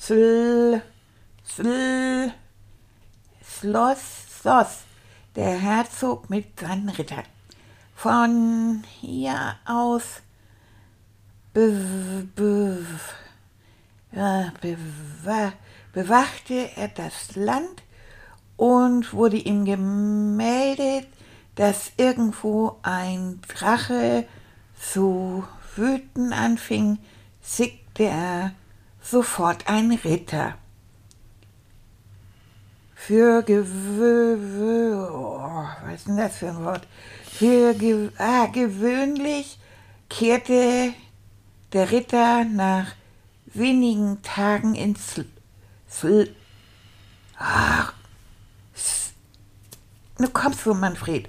Sl, Sl, Schloss, Schloss der Herzog mit seinen Rittern. Von hier aus bewachte er das Land und wurde ihm gemeldet, dass irgendwo ein Drache zu wüten anfing, schickte er sofort einen Ritter. Für gewö oh, was ist denn das für ein Wort? Für ge ah, gewöhnlich kehrte der Ritter nach wenigen Tagen ins Sl Ach, nu kommst du, Manfred.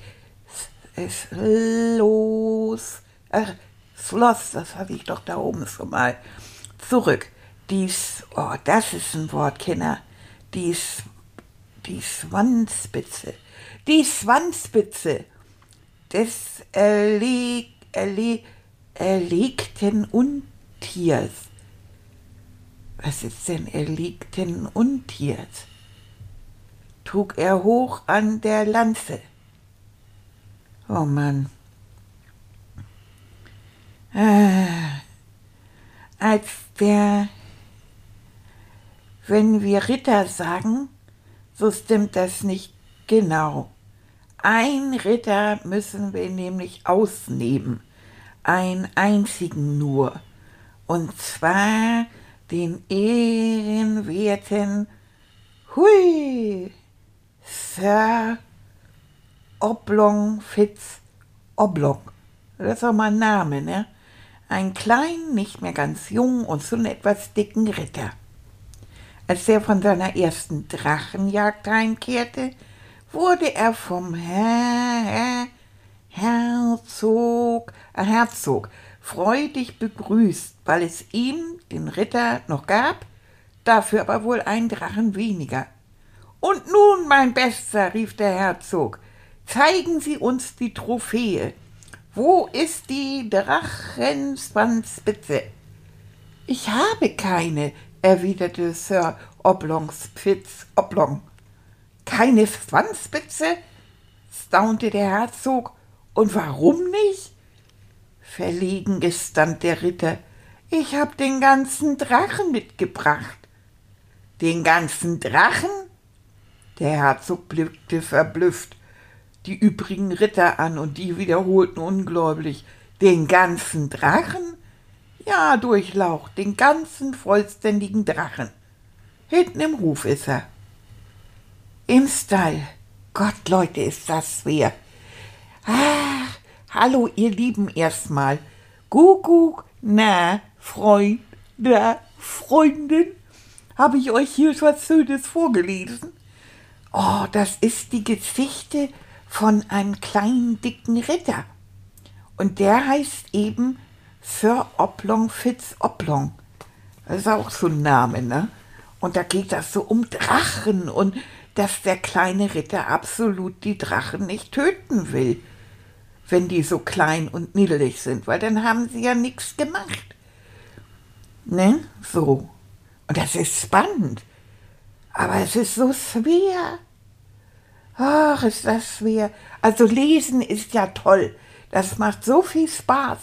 Es los. Ach, Schloss, das hatte ich doch da oben schon mal. Zurück. Dies, oh, das ist ein Wort, Kinder. Die, die Schwanzspitze. Die Schwanzspitze des erleg, erleg, erlegten Untiers. Was ist denn erlegten Untiers? Trug er hoch an der Lanze. Oh Mann. Äh, als der, wenn wir Ritter sagen, so stimmt das nicht genau. Ein Ritter müssen wir nämlich ausnehmen, einen einzigen nur, und zwar den ehrenwerten Hui Sir Oblong Fitz Oblong. Das ist auch mal ein Name, ne? Ein kleinen, nicht mehr ganz jungen und so etwas dicken Ritter. Als er von seiner ersten Drachenjagd heimkehrte, wurde er vom Herr, Herr, Herzog, äh, Herzog freudig begrüßt, weil es ihm, den Ritter, noch gab, dafür aber wohl einen Drachen weniger. Und nun, mein Bester, rief der Herzog, zeigen Sie uns die Trophäe. Wo ist die Drachenswanzspitze? Ich habe keine, erwiderte Sir Oblongs Fitz Oblong. Keine Schwanzspitze? staunte der Herzog. Und warum nicht? Verlegen gestand der Ritter. Ich hab den ganzen Drachen mitgebracht. Den ganzen Drachen? Der Herzog blickte verblüfft die übrigen Ritter an und die wiederholten ungläubig den ganzen Drachen? Ja, Durchlaucht, den ganzen vollständigen Drachen. Hinten im Ruf ist er. Im Stall. Gott, Leute, ist das schwer. Ach, hallo, ihr Lieben erstmal. Kuckuck, na, Freund, na, Freundin, habe ich euch hier was Schönes vorgelesen? Oh, das ist die Geschichte von einem kleinen, dicken Ritter. Und der heißt eben Sir Oblong Fitz Oblong. Das ist auch so ein Name, ne? Und da geht das so um Drachen und dass der kleine Ritter absolut die Drachen nicht töten will, wenn die so klein und niedlich sind, weil dann haben sie ja nichts gemacht. Ne? So. Und das ist spannend. Aber es ist so schwer. Ach, ist das schwer. Also lesen ist ja toll. Das macht so viel Spaß.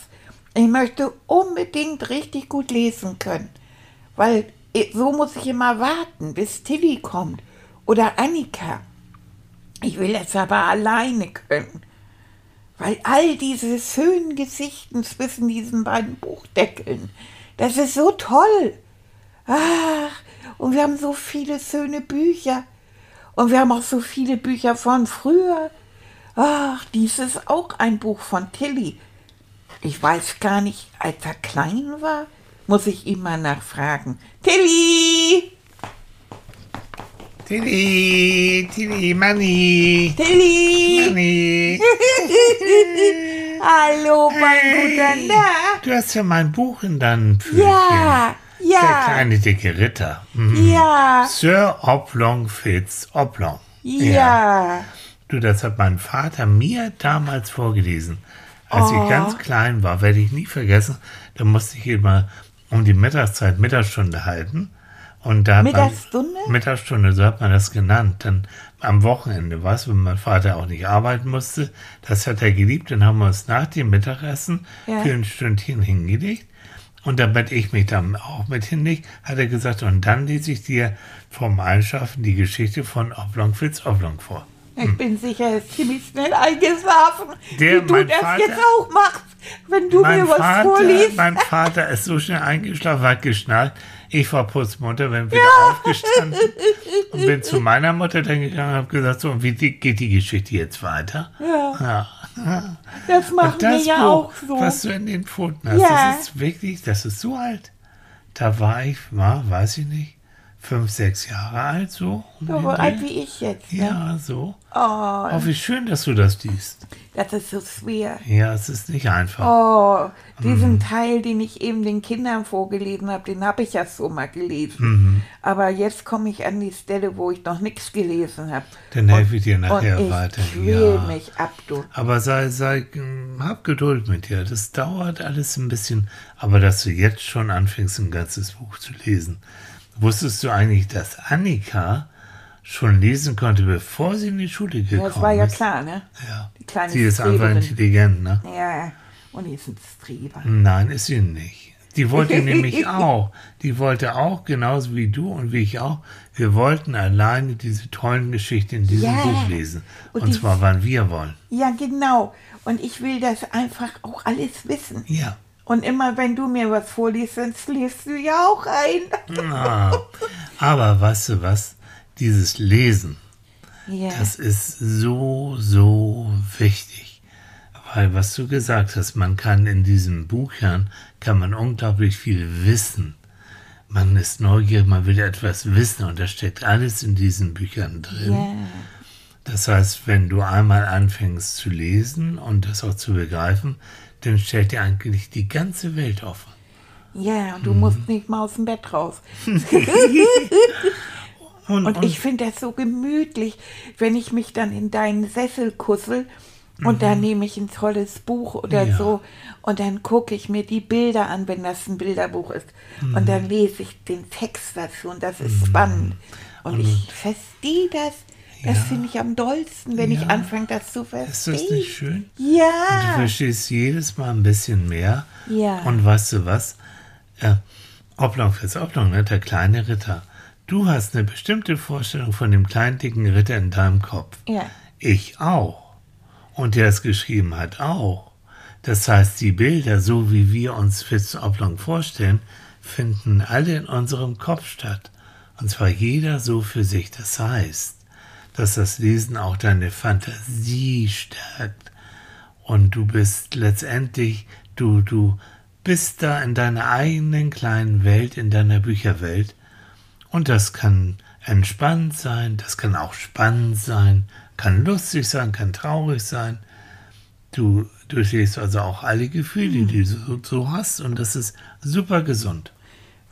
Ich möchte unbedingt richtig gut lesen können. Weil so muss ich immer warten, bis Tilly kommt. Oder Annika. Ich will es aber alleine können. Weil all diese schönen Geschichten zwischen diesen beiden Buchdeckeln, das ist so toll. Ach, und wir haben so viele schöne Bücher. Und wir haben auch so viele Bücher von früher. Ach, dies ist auch ein Buch von Tilly. Ich weiß gar nicht, als er klein war, muss ich ihm mal nachfragen. Tilly! Tilly, Tilly, Manni. Tilly! Manni. Hallo, mein guter Hey, Na. Du hast ja mein Buch in deinem Pfötchen. Ja, Der ja, kleine dicke Ritter. Mhm. ja, Sir Oblong Fitz Oblong. ja. Du, das hat mein Vater mir damals vorgelesen. Als Oh. ich ganz klein war, werde ich nie vergessen, da musste ich immer um die Mittagszeit Mittagsstunde halten. Und da Mittagsstunde? Man, Mittagsstunde, so hat man das genannt. Dann am Wochenende, was, wenn mein Vater auch nicht arbeiten musste, das hat er geliebt. Dann haben wir uns nach dem Mittagessen Ja. für ein Stündchen hingelegt. Und damit ich mich dann auch mit hinlege, hat er gesagt, und dann lese ich dir vom Einschlafen die Geschichte von Oblong Fitz Oblong vor. Ich bin sicher, er ist ziemlich schnell eingeschlafen, Der, wie du das Vater- jetzt auch machst, wenn du mir was Vater, vorliest. Mein Vater ist so schnell eingeschlafen, hat geschnallt. Ich war putzmunter, bin wieder aufgestanden und bin zu meiner Mutter dann gegangen und habe gesagt, so, wie geht die Geschichte jetzt weiter? Ja, Ja. das machen Und wir das ja auch so. was du in den Pfoten hast, Ja. das ist wirklich, das ist so alt. Da war ich, war, weiß ich nicht, fünf, sechs Jahre alt, so. um so den alt wie ich jetzt. Ne? Ja, so. Oh, Oh, wie schön, dass du das liest. das ist so schwer. Ja, es ist nicht einfach. Oh, diesen Mhm. Teil, den ich eben den Kindern vorgelesen habe, den habe ich ja so mal gelesen. Mhm. Aber jetzt komme ich an die Stelle, wo ich noch nichts gelesen habe. Dann helfe ich dir nachher und ich weiter. quäl Ja. mich ab, du. Aber sei, sei, hab Geduld mit dir. Das dauert alles ein bisschen. Aber dass du jetzt schon anfängst, ein ganzes Buch zu lesen. Wusstest du eigentlich, dass Annika schon lesen konnte, bevor sie in die Schule gekommen Ja, das war ja ist? klar, ne? Ja. Die kleine sie ist einfach Streberin. intelligent, ne? Ja, und die ist ein Streber. Nein, ist sie nicht. Die wollte nämlich auch. Die wollte auch, genauso wie du und wie ich auch. Wir wollten alleine diese tollen Geschichten in diesem Ja. Buch lesen. Und Und, zwar, wann wir wollen. Ja, genau. Und ich will das einfach auch alles wissen. Ja. Und immer wenn du mir was vorliest, dann liest du ja auch ein. Ah, aber weißt du was? Dieses Lesen, Ja. das ist so, so wichtig. Weil was du gesagt hast, man kann in diesen Büchern, kann man unglaublich viel wissen. Man ist neugierig, man will etwas wissen und das steckt alles in diesen Büchern drin. ja. Das heißt, wenn du einmal anfängst zu lesen und das auch zu begreifen, dann stellt dir eigentlich die ganze Welt offen. Ja, und du Mhm. musst nicht mal aus dem Bett raus. Und, Und ich finde das so gemütlich, wenn ich mich dann in deinen Sessel kussel und da nehme ich ein tolles Buch oder Mhm. Ja. so und dann gucke ich mir die Bilder an, wenn das ein Bilderbuch ist. Und Mhm. dann lese ich den Text dazu und das ist spannend. Und ich verstehe das. Das Ja. finde ich am dollsten, wenn ich Ja. anfange, das zu ist verstehen. das nicht schön? Du Ja. verstehst jedes Mal ein bisschen mehr. Ja. Und weißt du was? Äh, Oblong fürs Oblong, ne? der kleine Ritter. Du hast eine bestimmte Vorstellung von dem kleinen dicken Ritter in deinem Kopf. Ja. Ich auch. Und der es geschrieben hat auch. Das heißt, die Bilder, so wie wir uns Fitz Oblong vorstellen, finden alle in unserem Kopf statt. Und zwar jeder so für sich. Das heißt, dass das Lesen auch deine Fantasie stärkt. Und du bist letztendlich, du, du bist da in deiner eigenen kleinen Welt, in deiner Bücherwelt. Und das kann entspannt sein, das kann auch spannend sein, kann lustig sein, kann traurig sein. Du durchlebst also auch alle Gefühle, die du so, hast und das ist super gesund.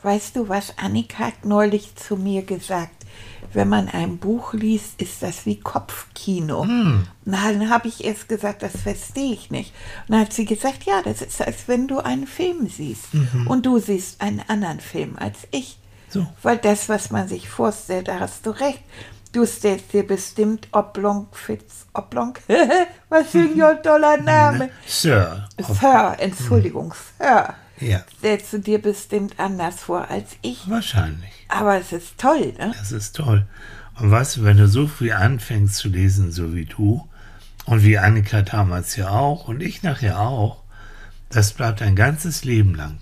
Weißt du, was Annika neulich zu mir gesagt? Wenn man ein Buch liest, ist das wie Kopfkino. Hm. Na, dann habe ich erst gesagt, das verstehe ich nicht. Und dann hat sie gesagt, ja, das ist, als wenn du einen Film siehst. Und du siehst einen anderen Film als ich. Mhm. So. Weil das, was man sich vorstellt, da hast du recht. Du stellst dir bestimmt Oblong Fitz Oblong. was für Mhm. ein toller Name. Sir. Sir, Entschuldigung, Sir. Ja, Stellst du dir bestimmt anders vor als ich. wahrscheinlich. Aber es ist toll, ne? Das ist toll. Und du, wenn du so früh anfängst zu lesen, so wie du, und wie Annika damals ja auch, und ich nachher auch, das bleibt ein ganzes Leben lang.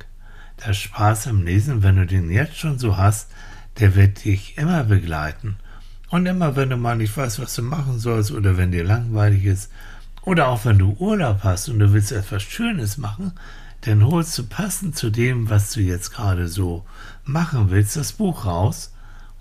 Der Spaß am Lesen, wenn du den jetzt schon so hast, der wird dich immer begleiten. Und immer, wenn du mal nicht weißt, was du machen sollst, oder wenn dir langweilig ist, oder auch wenn du Urlaub hast und du willst etwas Schönes machen, dann holst du passend zu dem, was du jetzt gerade so machen willst, das Buch raus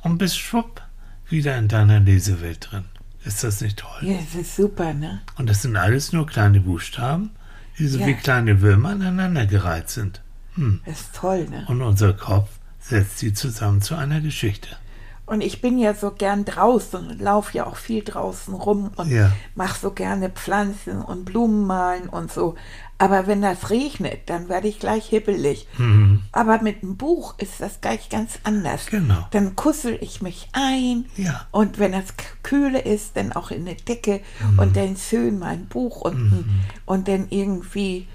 und bist schwupp wieder in deiner Lesewelt drin. Ist das nicht toll? Ja, das ist super, ne? Und das sind alles nur kleine Buchstaben, die so Ja. wie kleine Würmer aneinandergereiht sind. Hm. Das ist toll, ne? Und unser Kopf setzt sie zusammen zu einer Geschichte. Und ich bin ja so gern draußen und laufe ja auch viel draußen rum und Ja. mache so gerne Pflanzen und Blumen malen und so. Aber wenn das regnet, dann werde ich gleich hibbelig. Aber mit einem Buch ist das gleich ganz anders. Mhm. Genau. Dann kussel ich mich ein Ja. und wenn es k- kühle ist, dann auch in eine Decke Mhm. und dann schön mein Buch und, und dann irgendwie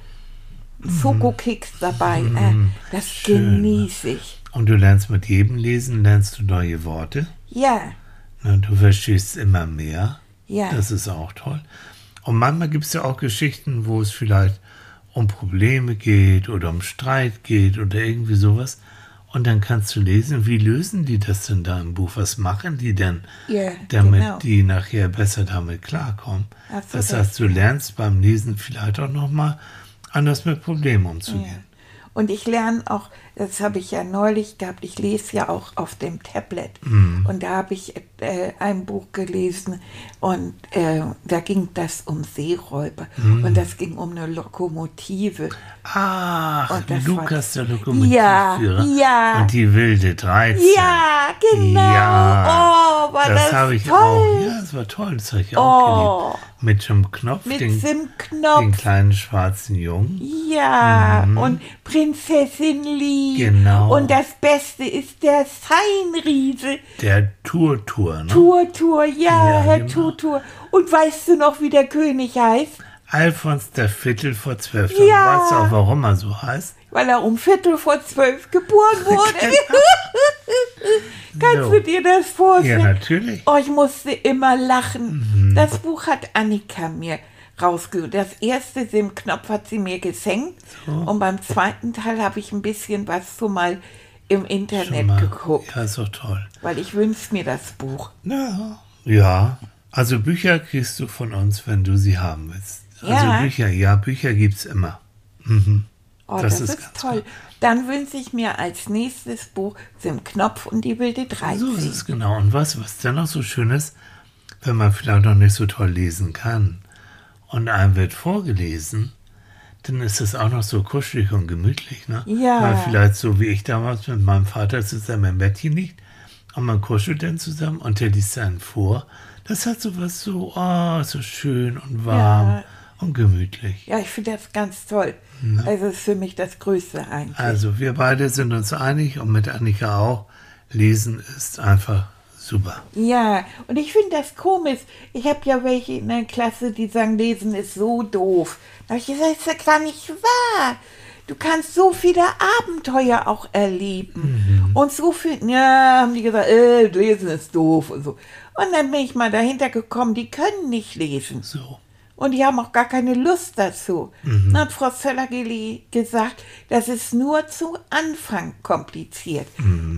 Schokokeks dabei. Äh, das Mhm. Schön, ne? genieße ich. Und du lernst mit jedem Lesen, lernst du neue Worte. Ja, Na, du verstehst immer mehr. ja. Das ist auch toll. Und manchmal gibt es ja auch Geschichten, wo es vielleicht um Probleme geht oder um Streit geht oder irgendwie sowas. Und dann kannst du lesen, wie lösen die das denn da im Buch? Was machen die denn, Ja, damit genau. die nachher besser damit klarkommen? Du das heißt, du lernst beim Lesen vielleicht auch nochmal anders mit Problemen umzugehen. Und ich lerne auch, das habe ich ja neulich gehabt, ich lese ja auch auf dem Tablet. Mhm. Und da habe ich äh, ein Buch gelesen und äh, da ging das um Seeräuber. Mhm. Und das ging um eine Lokomotive. Ach, das Lukas der Lokomotivführer. Ja, ja. Und die wilde 13. Ja, genau. Ja, oh, war das das, habe ich toll. auch. Ja, das war toll. Das habe ich Oh. auch geliebt. Mit dem Knopf, Mit den, dem den Knopf. kleinen schwarzen Jungen. Ja, und Prinzessin Lee. Genau. Und das Beste ist der Seinriese. Der Tour-Tour, ne? Turtur, ja, Ja, Herr genau. Turtur. Und weißt du noch, wie der König heißt? Alfons der Viertel vor zwölf. Ja. Weißt du auch, warum er so heißt? Weil er um Viertel vor zwölf geboren wurde. Kannst So. du dir das Ja, vorstellen? natürlich. Oh, ich musste immer lachen. Mhm. Das Buch hat Annika mir rausgeholt. Das erste Sim Knopf hat sie mir geschenkt. Und beim zweiten Teil habe ich ein bisschen was so mal im Internet mal. geguckt. Ja, ist doch toll. Weil ich wünsche mir das Buch. Ja. Ja. Also Bücher kriegst du von uns, wenn du sie haben willst. Also Ja. Bücher, ja, Bücher gibt's immer. Mhm. Oh, Das das, ist ist, ganz toll. Dann wünsche ich mir als nächstes Buch Sim Knopf und die wilde 13. So ist es genau. Und was, was dann noch so schön ist, wenn man vielleicht noch nicht so toll lesen kann und einem wird vorgelesen, dann ist es auch noch so kuschelig und gemütlich. Ne? Ja. Weil vielleicht so wie ich damals mit meinem Vater zusammen im Bettchen liegt und man kuschelt dann zusammen und der liest einen vor. Das hat so was so, oh, so schön und warm Ja. und gemütlich. Ja, ich finde das ganz toll. Also ist für mich das Größte eigentlich. Also wir beide sind uns einig und mit Annika auch, Lesen ist einfach super. Ja, und ich finde das komisch. Ich habe ja welche in der Klasse, die sagen, Lesen ist so doof. Da habe ich gesagt, das ist ja gar nicht wahr. Du kannst so viele Abenteuer auch erleben. Und so viel, ja, haben die gesagt, äh, Lesen ist doof und so. Und dann bin ich mal dahinter gekommen, die können nicht lesen. So. Und die haben auch gar keine Lust dazu. Dann hat Frau Zöllergeli gesagt, das ist nur zu Anfang kompliziert.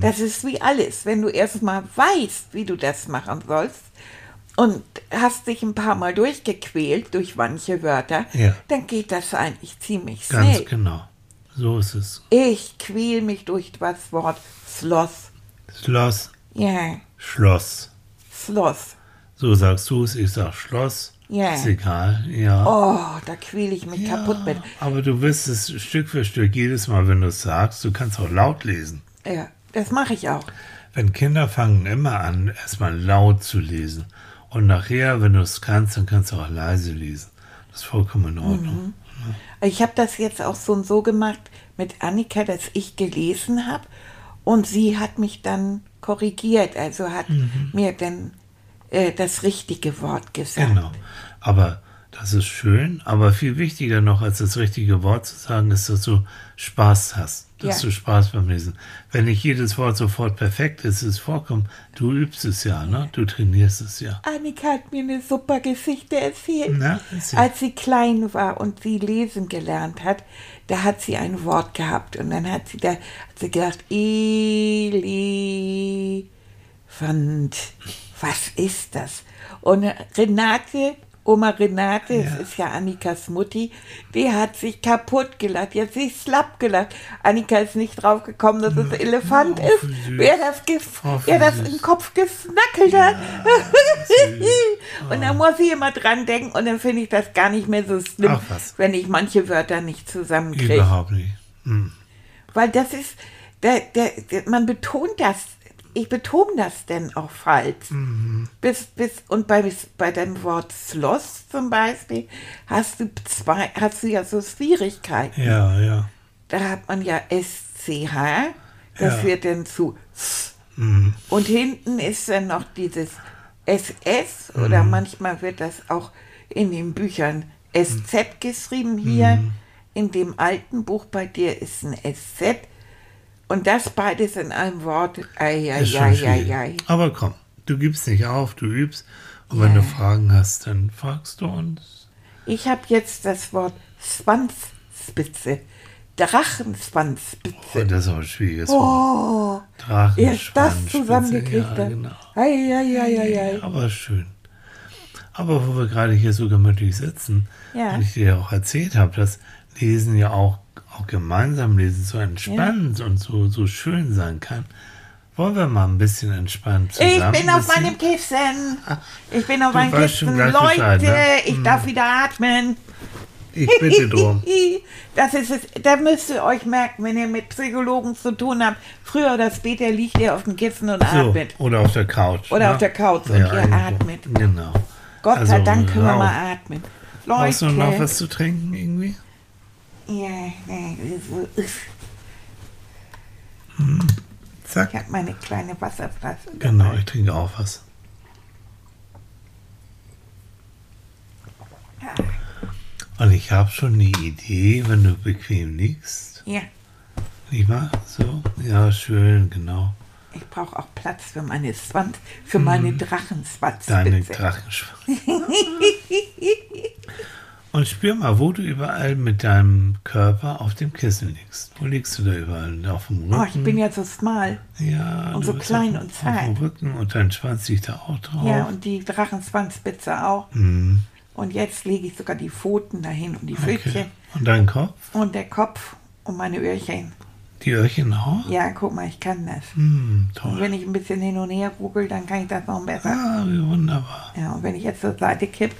Das ist wie alles. Wenn du erst mal weißt, wie du das machen sollst und hast dich ein paar Mal durchgequält durch manche Wörter, Ja. dann geht das eigentlich ziemlich Ganz schnell. genau. So ist es. Ich quäl mich durch das Wort Schloss. Schloss, Ja, Schloss. Schloss. So sagst du es, ich sag Schloss. Ja. Ist egal, ja. Oh, da quäl ich mich ja. kaputt mit. Aber du wirst es Stück für Stück jedes Mal, wenn du es sagst, du kannst auch laut lesen. Ja, das mache ich auch. Wenn Kinder fangen immer an, erstmal laut zu lesen. Und nachher, wenn du es kannst, dann kannst du auch leise lesen. Das ist vollkommen in Ordnung. Ich habe das jetzt auch so und so gemacht mit Annika, dass ich gelesen habe und sie hat mich dann korrigiert, also hat Mhm. mir dann äh, das richtige Wort gesagt. Genau. Aber das ist schön, aber viel wichtiger noch als das richtige Wort zu sagen, ist, dass du Spaß hast. Dass Ja. du Spaß beim Lesen. Wenn nicht jedes Wort sofort perfekt ist, ist es vorkommen. Du übst es ja, ne? Du trainierst es ja. Annika hat mir eine super Geschichte erzählt. Na, erzähl. Als sie klein war und sie lesen gelernt hat, da hat sie ein Wort gehabt und dann hat sie da hat sie gedacht, Elefant, was ist das? Und Renate Oma Renate, das ist ja Annikas Mutti, die hat sich kaputt gelacht. Die hat sich slapp gelacht. Annika ist nicht draufgekommen, dass es Elefant Oh, ist. süß. Wer das, Oh, wer das im Kopf gesnackelt hat. und da muss ich immer dran denken und dann finde ich das gar nicht mehr so schlimm, wenn ich manche Wörter nicht zusammenkriege. Überhaupt nicht. Hm. Weil das ist, der, der, der, man betont das, ich betone das denn auch falsch. Mhm. Bis, bis, und bei, bei dem Wort Schloss zum Beispiel hast du zwei, hast du ja so Schwierigkeiten. Ja, ja. Da hat man ja SCH, das Ja. wird dann zu S. Mhm. Und hinten ist dann noch dieses SS oder Mhm. manchmal wird das auch in den Büchern SZ geschrieben. Hier Mhm. in dem alten Buch bei dir ist ein SZ. Und das beides in einem Wort. Ei, ei, Ist schon ei, ei, ei. Aber komm, du gibst nicht auf, du übst. Und wenn Ja. du Fragen hast, dann fragst du uns. Ich habe jetzt das Wort Schwanzspitze. Drachenschwanzspitze. Oh, das ist aber ein schwieriges Wort. Oh, Drachen, erst das zusammengekriegt ja, genau. Ei, ei, ei, ei, ei. Aber schön. Aber wo wir gerade hier so gemütlich sitzen Ja. und ich dir auch erzählt habe, dass Lesen ja auch, auch gemeinsam lesen so entspannt und so, so schön sein kann, wollen wir mal ein bisschen entspannt Ich zusammen bin auf meinem Kissen. Ich bin auf meinem Kissen. Bescheid, Leute, ne? ich darf wieder atmen. Ich bitte drum. Das ist es. Da müsst ihr euch merken, wenn ihr mit Psychologen zu tun habt. Früher oder später liegt ihr auf dem Kissen und So, atmet. oder auf der Couch. Oder ne? auf der Couch und ihr irgendwo. atmet. Genau. Gott Also, sei Dank können wir mal atmen. Brauchst du Leute. noch was zu trinken irgendwie? Ja, so- Zack. ich habe meine kleine Wasserflasche. Genau, dabei. ich trinke auch was. Und ich habe schon eine Idee, wenn du bequem liegst. Ja, wahr? So? Ja, schön, genau. ich brauche auch Platz für meine Schwanz, für meine Deine Drachenschwanzspitze. Und spür mal, wo du überall mit deinem Körper auf dem Kissen liegst. Wo liegst du da überall? Auf dem Rücken? Oh, ich bin ja so schmal. ja, und so klein auf, und Auf dem zart. Rücken und dein Schwanz liegt da auch drauf. Ja, und die Drachenschwanzspitze auch. Mhm. Und jetzt lege ich sogar die Pfoten dahin und die Okay. Pfötchen Und dein Kopf? und der Kopf und meine Öhrchen. Die Öhrchen auch? Ja, guck mal, ich kann das. Und toll. wenn ich ein bisschen hin und her ruckel, dann kann ich das noch besser. Ah, wie wunderbar. Ja, und wenn ich jetzt zur Seite kipp,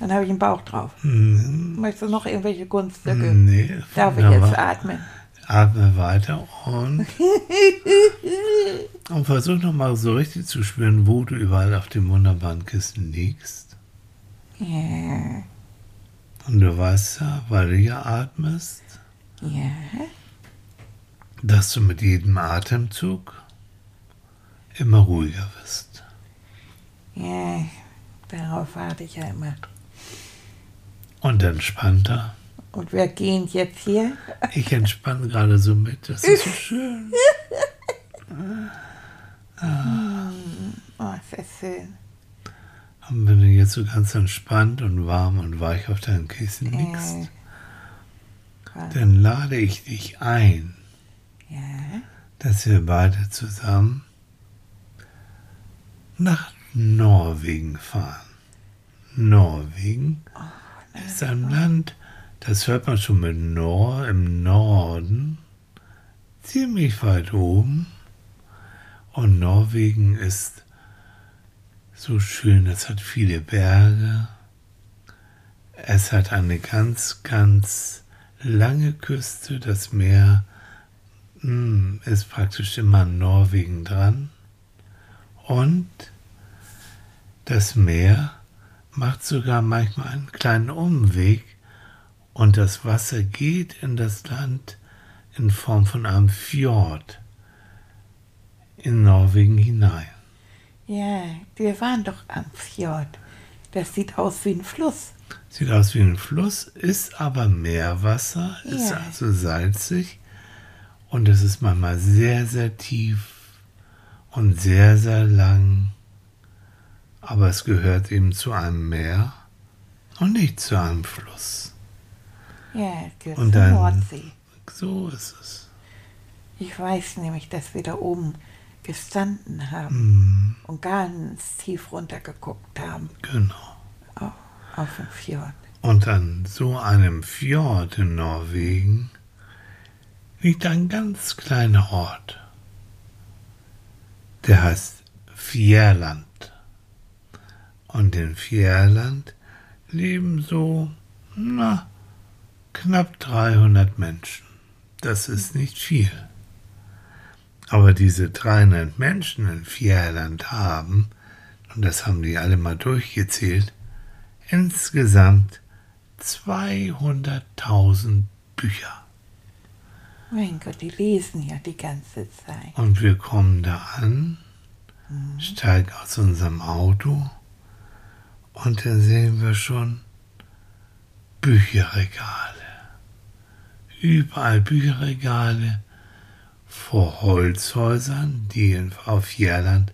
dann habe ich einen Bauch drauf. Hm, Möchtest du noch irgendwelche Kunststücke? nee, Darf ich jetzt atmen? Atme weiter und, und versuch nochmal so richtig zu spüren, wo du überall auf dem wunderbaren Kissen liegst. Ja, Und du weißt ja, weil du ja atmest, ja. dass du mit jedem Atemzug immer ruhiger wirst. Ja, darauf warte ich ja immer. Und entspannter. Und wir gehen jetzt hier. Ich entspanne gerade so mit. Das ist so schön. Oh, ist das schön. Und wenn du jetzt so ganz entspannt und warm und weich auf deinem Kissen liegst, Äh, dann lade ich dich ein, ja, dass wir beide zusammen nach Norwegen fahren. Norwegen ist ein Land, das hört man schon mit Nor im Norden, ziemlich weit oben. Und Norwegen ist so schön, es hat viele Berge. Es hat eine ganz, ganz lange Küste. Das Meer mm, ist praktisch immer an Norwegen dran. Und das Meer macht sogar manchmal einen kleinen Umweg und das Wasser geht in das Land in Form von einem Fjord in Norwegen hinein. ja, wir waren doch am Fjord. Das sieht aus wie ein Fluss. Sieht aus wie ein Fluss, ist aber Meerwasser, ist Ja. also salzig und es ist manchmal sehr, sehr tief und sehr, sehr lang. Aber es gehört eben zu einem Meer und nicht zu einem Fluss. Ja, es gehört Und dann- Nordsee. So ist es. Ich weiß nämlich, dass wir da oben gestanden haben Hm, und ganz tief runtergeguckt haben. genau. Oh. Auf dem Fjord. Und an so einem Fjord in Norwegen liegt ein ganz kleiner Ort. Der heißt Fjärland. Und in Fjärland leben so, na, knapp 300 Menschen. Das ist nicht viel. Aber diese 300 Menschen in Fjärland haben, und das haben die alle mal durchgezählt, insgesamt 200.000 Bücher. Mein Gott, die lesen ja die ganze Zeit. Und wir kommen da an, steigen aus unserem Auto und dann sehen wir schon Bücherregale. Überall Bücherregale vor Holzhäusern, die auf Jährland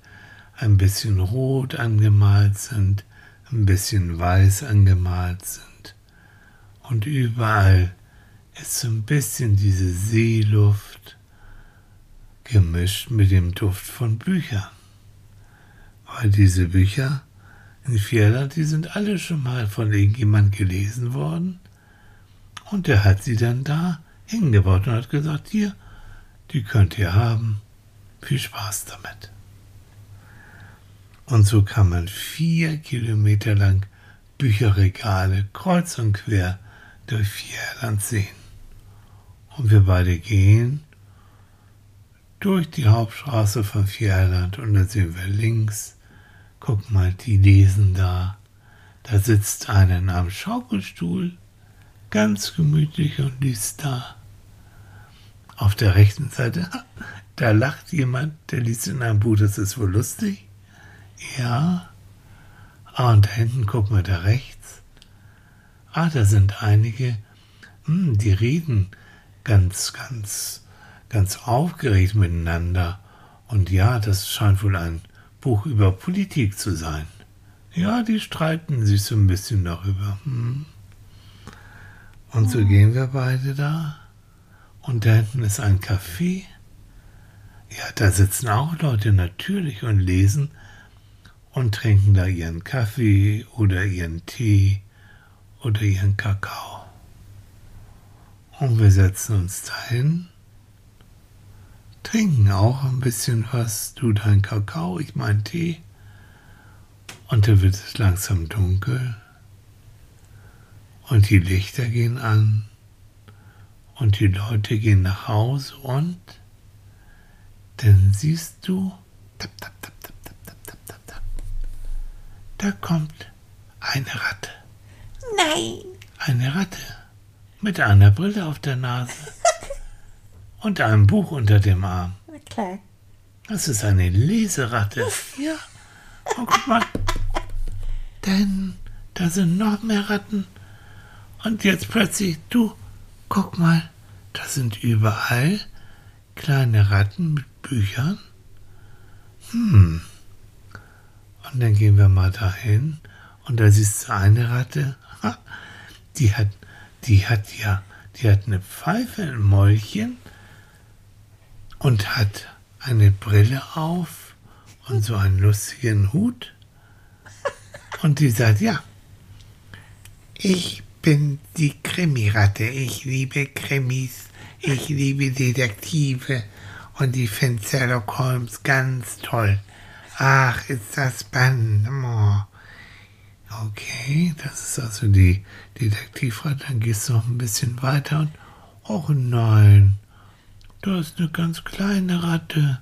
ein bisschen rot angemalt sind, ein bisschen weiß angemalt sind. Und überall ist so ein bisschen diese Seeluft gemischt mit dem Duft von Büchern. Weil diese Bücher in Fjärland, die sind alle schon mal von irgendjemand gelesen worden. Und der hat sie dann da hingebaut und hat gesagt, hier, die könnt ihr haben. Viel Spaß damit. Und so kann man vier Kilometer lang Bücherregale kreuz und quer durch Fjärland sehen. Und wir beide gehen durch die Hauptstraße von Fjärland und dann sehen wir links, guck mal, die lesen da. Da sitzt einer in einem Schaukelstuhl, ganz gemütlich und liest da. Auf der rechten Seite, da lacht jemand, der liest in einem Buch, das ist wohl lustig. Ja. Ah, und da hinten gucken wir da rechts. Ah, da sind einige, hm, die reden ganz, ganz, ganz aufgeregt miteinander. Und ja, das scheint wohl ein Buch über Politik zu sein. Ja, die streiten sich so ein bisschen darüber. Hm. Und so gehen wir beide da. Und da hinten ist ein Café. Ja, da sitzen auch Leute natürlich und lesen und trinken da ihren Kaffee oder ihren Tee oder ihren Kakao. Und wir setzen uns dahin, trinken auch ein bisschen was, du dein Kakao, ich mein Tee. Und dann wird es langsam dunkel und die Lichter gehen an und die Leute gehen nach Hause und dann siehst du, tap, tap, tap, tap, tap, tap, tap, tap, tap, da kommt eine Ratte. Nein. Eine Ratte mit einer Brille auf der Nase und einem Buch unter dem Arm. Na klar. Das ist eine Leseratte. Ja. Oh, guck mal. Denn da sind noch mehr Ratten. Und jetzt plötzlich, du, guck mal, da sind überall kleine Ratten mit Büchern. Hm. Und dann gehen wir mal dahin und da siehst du eine Ratte, ha, die hat, die hat ja, die hat eine Pfeife im Mäulchen und hat eine Brille auf und so einen lustigen Hut. Und die sagt, ja, ich bin die Krimiratte. Ich liebe Krimis. Ich liebe Detektive. Und die finde Sherlock Holmes ganz toll. Ach, ist das spannend. Okay, das ist also die Detektivratte. Dann gehst du noch ein bisschen weiter und, oh nein, da ist eine ganz kleine Ratte.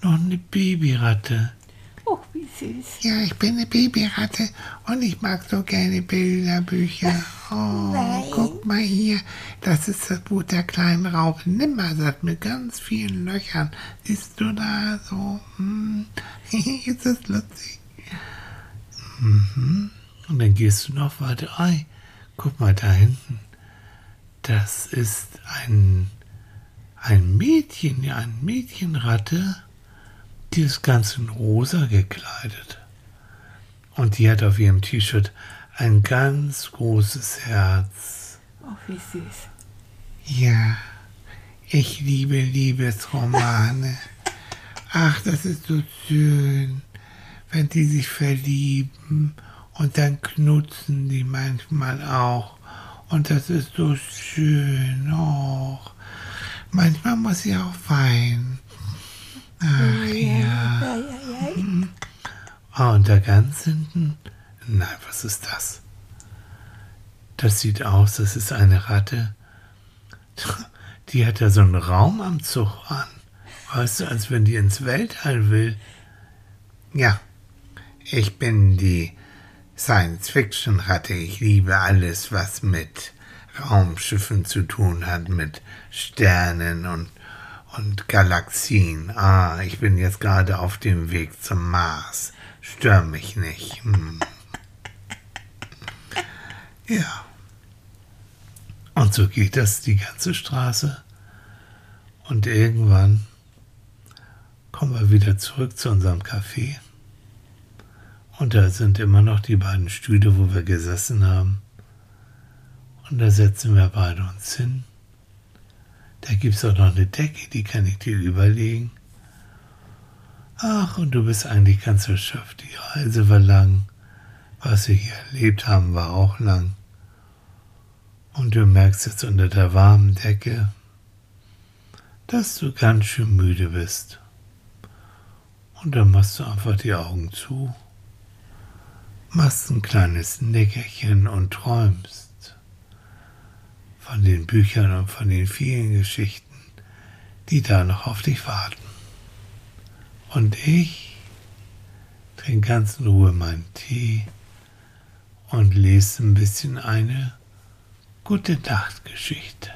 Noch eine Babyratte. Oh, wie süß. Ja, ich bin eine Babyratte und ich mag so gerne Bilderbücher. Oh, Nein. guck mal hier. Das ist das Buch der kleinen Raupe Nimmersatt mit ganz vielen Löchern. Siehst du da so? Hm. ist das lustig? Mhm. Und dann gehst du noch weiter. Ei, guck mal da hinten. Das ist ein, ein Mädchen, ja, ein Mädchenratte. Die ist ganz in rosa gekleidet. Und die hat auf ihrem T-Shirt ein ganz großes Herz. Oh, wie süß. Ja, ich liebe Liebesromane. Ach, das ist so schön, wenn die sich verlieben Und dann knutzen die manchmal auch. Und das ist so schön. Och. Manchmal muss ich auch weinen. Ach ja. Ah, und da ganz hinten. Nein, was ist das? Das sieht aus, das ist eine Ratte. Die hat ja so einen Raumanzug an. Weißt du, als wenn die ins Weltall will. Ja, ich bin die Science-Fiction-Ratte. Ich liebe alles, was mit Raumschiffen zu tun hat, mit Sternen und, und Galaxien. Ah, ich bin jetzt gerade auf dem Weg zum Mars. Stör mich nicht. Hm. Ja. Und so geht das die ganze Straße. Und irgendwann kommen wir wieder zurück zu unserem Café. Und da sind immer noch die beiden Stühle, wo wir gesessen haben. Und da setzen wir beide uns hin. Da gibt es auch noch eine Decke, die kann ich dir überlegen. Ach, und du bist eigentlich ganz erschöpft. Die Reise war lang. Was wir hier erlebt haben, war auch lang. Und du merkst jetzt unter der warmen Decke, dass du ganz schön müde bist. Und dann machst du einfach die Augen zu, machst ein kleines Nickerchen und träumst von den Büchern und von den vielen Geschichten, die da noch auf dich warten. Und ich trinke ganz in Ruhe meinen Tee und lese ein bisschen eine gute Nachtgeschichte.